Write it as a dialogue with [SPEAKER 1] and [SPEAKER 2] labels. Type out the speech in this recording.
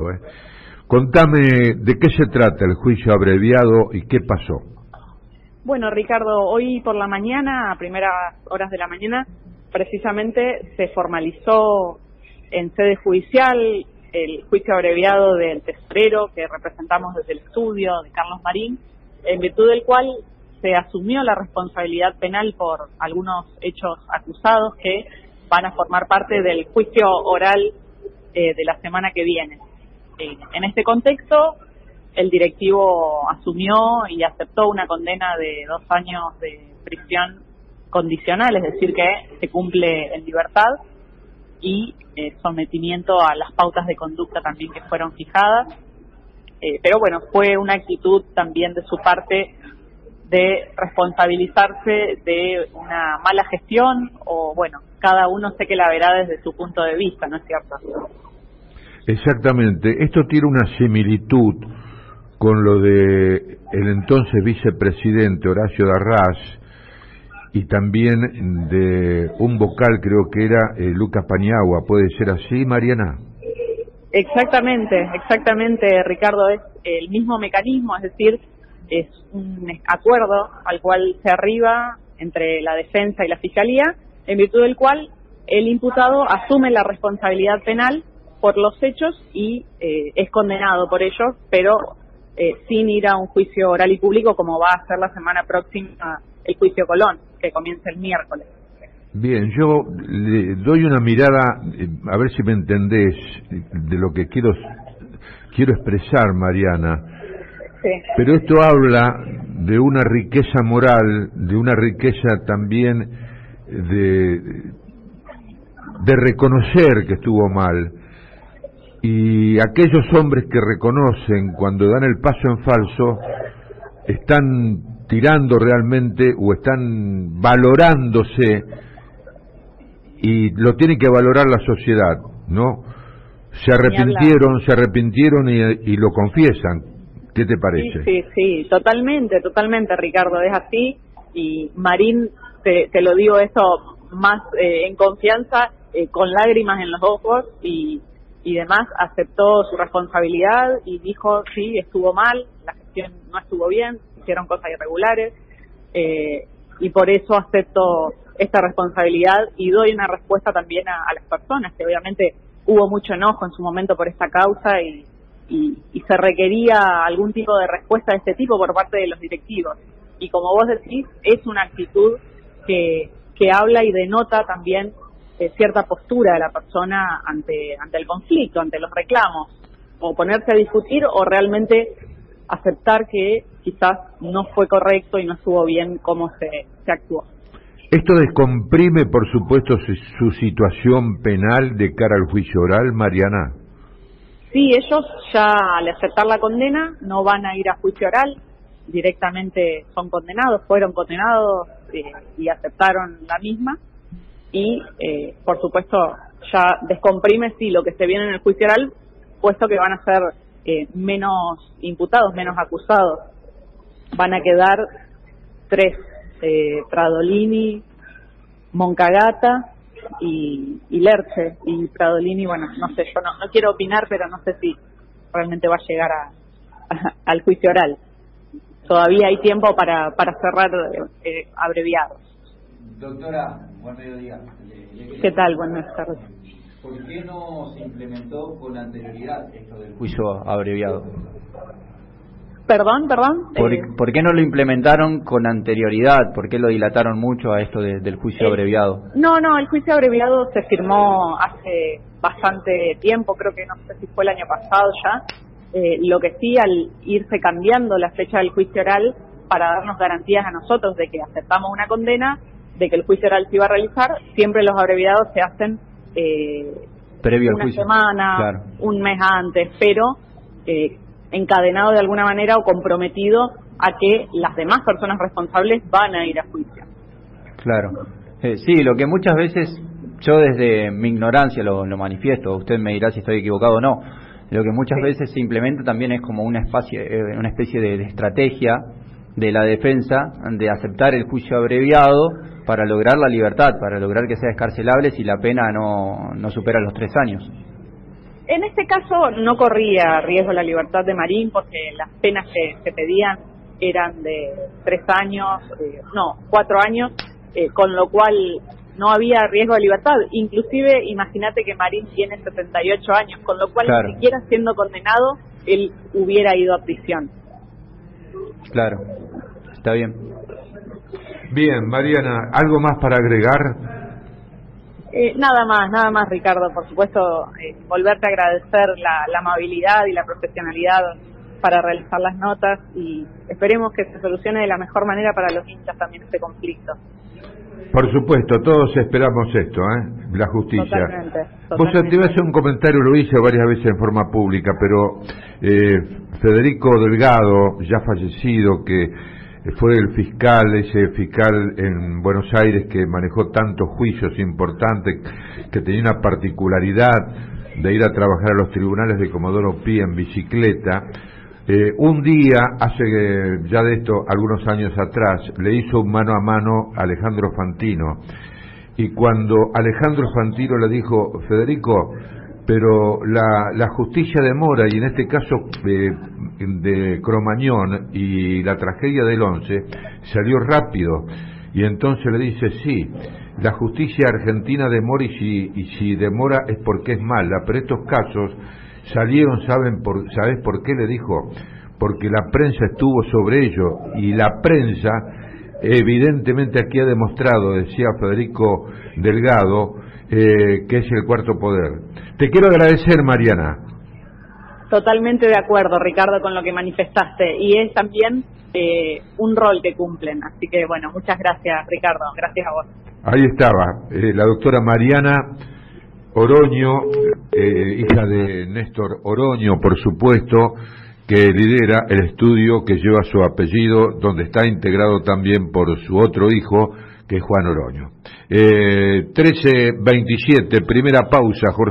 [SPEAKER 1] ¿eh? Contame de qué se trata el juicio abreviado y qué pasó.
[SPEAKER 2] Bueno, Ricardo, hoy por la mañana, a primeras horas de la mañana, precisamente se formalizó en sede judicial el juicio abreviado del tesorero que representamos desde el estudio de Carlos Marín, en virtud del cual se asumió la responsabilidad penal por algunos hechos acusados que van a formar parte del juicio oral eh, de la semana que viene. Eh, en este contexto, el directivo asumió y aceptó una condena de dos años de prisión condicional, es decir, que se cumple en libertad y eh, sometimiento a las pautas de conducta también que fueron fijadas. Eh, pero bueno, fue una actitud también de su parte de responsabilizarse de una mala gestión o bueno, cada uno sé que la verá desde su punto de vista, ¿no es cierto?
[SPEAKER 1] Exactamente. Esto tiene una similitud con lo de el entonces vicepresidente Horacio Darras y también de un vocal, creo que era eh, Lucas Paniagua. ¿Puede ser así, Mariana?
[SPEAKER 2] Exactamente, exactamente, Ricardo. Es el mismo mecanismo, es decir, es un acuerdo al cual se arriba entre la defensa y la fiscalía, en virtud del cual el imputado asume la responsabilidad penal por los hechos y eh, es condenado por ellos, pero eh, sin ir a un juicio oral y público como va a ser la semana próxima el juicio Colón, que comienza el miércoles.
[SPEAKER 1] Bien, yo le doy una mirada, eh, a ver si me entendés, de lo que quiero, quiero expresar, Mariana.
[SPEAKER 2] Sí.
[SPEAKER 1] Pero esto habla de una riqueza moral, de una riqueza también de, de reconocer que estuvo mal, y aquellos hombres que reconocen cuando dan el paso en falso están tirando realmente o están valorándose y lo tiene que valorar la sociedad, ¿no? Se arrepintieron, se arrepintieron y, lo confiesan. ¿Qué te parece?
[SPEAKER 2] Sí, sí, sí, totalmente, totalmente, Ricardo, es así. Y Marín, te, lo digo eso más eh, en confianza, eh, con lágrimas en los ojos y, y demás, aceptó su responsabilidad y dijo, sí, estuvo mal, la gestión no estuvo bien, hicieron cosas irregulares, eh, y por eso acepto esta responsabilidad y doy una respuesta también a, las personas, que obviamente hubo mucho enojo en su momento por esta causa y, y, se requería algún tipo de respuesta de este tipo por parte de los directivos. Y como vos decís, es una actitud que, que habla y denota también eh, cierta postura de la persona ante, ante el conflicto, ante los reclamos, o ponerse a discutir o realmente aceptar que quizás no fue correcto y no estuvo bien cómo se, se actuó.
[SPEAKER 1] ¿Esto descomprime, por supuesto, su, situación penal de cara al juicio oral, Mariana?
[SPEAKER 2] Sí, ellos ya al aceptar la condena no van a ir a juicio oral, directamente son condenados, fueron condenados eh, y aceptaron la misma y, eh, por supuesto, ya descomprime sí lo que se viene en el juicio oral, puesto que van a ser eh, menos imputados, menos acusados. Van a quedar tres, eh, Pradolini, Moncagata y, Lerche. Y Pradolini, bueno, no sé, yo no, no, quiero opinar, pero no sé si realmente va a llegar a, al juicio oral. Todavía hay tiempo para, para cerrar eh, abreviados.
[SPEAKER 3] Doctora, buen mediodía.
[SPEAKER 2] ¿Qué tal? Buenas tardes.
[SPEAKER 3] ¿Por qué no se implementó con anterioridad esto del juicio abreviado?
[SPEAKER 2] Perdón, perdón.
[SPEAKER 3] ¿Por, eh, ¿Por, qué no lo implementaron con anterioridad? ¿Por qué lo dilataron mucho a esto del juicio abreviado?
[SPEAKER 2] No, no, el juicio abreviado se firmó hace bastante tiempo, creo que no sé si fue el año pasado ya. Eh, lo que sí, al irse cambiando la fecha del juicio oral para darnos garantías a nosotros de que aceptamos una condena, de que el juicio oral se iba a realizar, siempre los abreviados se hacen eh,
[SPEAKER 3] previo
[SPEAKER 2] una
[SPEAKER 3] juicio.
[SPEAKER 2] semana, un mes antes, pero eh, encadenado de alguna manera o comprometido a que las demás personas responsables van a ir a juicio.
[SPEAKER 3] Claro. Eh, sí, lo que muchas veces yo desde mi ignorancia lo, manifiesto, usted me dirá si estoy equivocado o no, lo que muchas veces se implementa también es como una especie, eh, una especie de estrategia de la defensa de aceptar el juicio abreviado para lograr la libertad, para lograr que sea escarcelable si la pena no, no supera los tres años.
[SPEAKER 2] En este caso no corría riesgo la libertad de Marín porque las penas que se pedían eran de tres años, eh, no, cuatro años, eh, con lo cual no había riesgo de libertad. Inclusive, imagínate que Marín tiene 78 años, con lo cual ni siquiera siendo condenado, él hubiera ido a prisión.
[SPEAKER 3] Claro, está bien.
[SPEAKER 1] Bien, Mariana, ¿algo más para agregar?
[SPEAKER 2] Eh, nada más, nada más, Ricardo. Por supuesto, eh, volverte a agradecer la, la, amabilidad y la profesionalidad para realizar las notas y esperemos que se solucione de la mejor manera para los hinchas también este conflicto.
[SPEAKER 1] Por supuesto, todos esperamos esto, ¿eh? la justicia.
[SPEAKER 2] Totalmente,
[SPEAKER 1] Vos te iba a hacer un comentario, lo hice varias veces en forma pública, pero eh, Federico Delgado, ya fallecido, que fue el fiscal, ese fiscal en Buenos Aires que manejó tantos juicios importantes, que tenía una particularidad de ir a trabajar a los tribunales de Comodoro Pi en bicicleta. Eh, un día, hace ya de esto algunos años atrás, le hizo un mano a mano a Alejandro Fantino. Y cuando Alejandro Fantino le dijo, Federico, pero la, justicia demora, y en este caso eh, de Cromañón y la tragedia del 11 salió rápido y entonces le dice sí la justicia argentina demora y si, y si demora es porque es mala pero estos casos salieron saben por sabes por qué le dijo porque la prensa estuvo sobre ello y la prensa evidentemente aquí ha demostrado decía Federico Delgado eh, que es el cuarto poder te quiero agradecer Mariana
[SPEAKER 2] Totalmente de acuerdo, Ricardo, con lo que manifestaste. Y es también eh, un rol que cumplen. Así que, bueno, muchas gracias, Ricardo. Gracias a vos.
[SPEAKER 1] Ahí estaba, eh, la doctora Mariana Oroño, eh, hija de Néstor Oroño, por supuesto, que lidera el estudio que lleva su apellido, donde está integrado también por su otro hijo, que es Juan Oroño. Eh, 13.27, primera pausa, Jorge.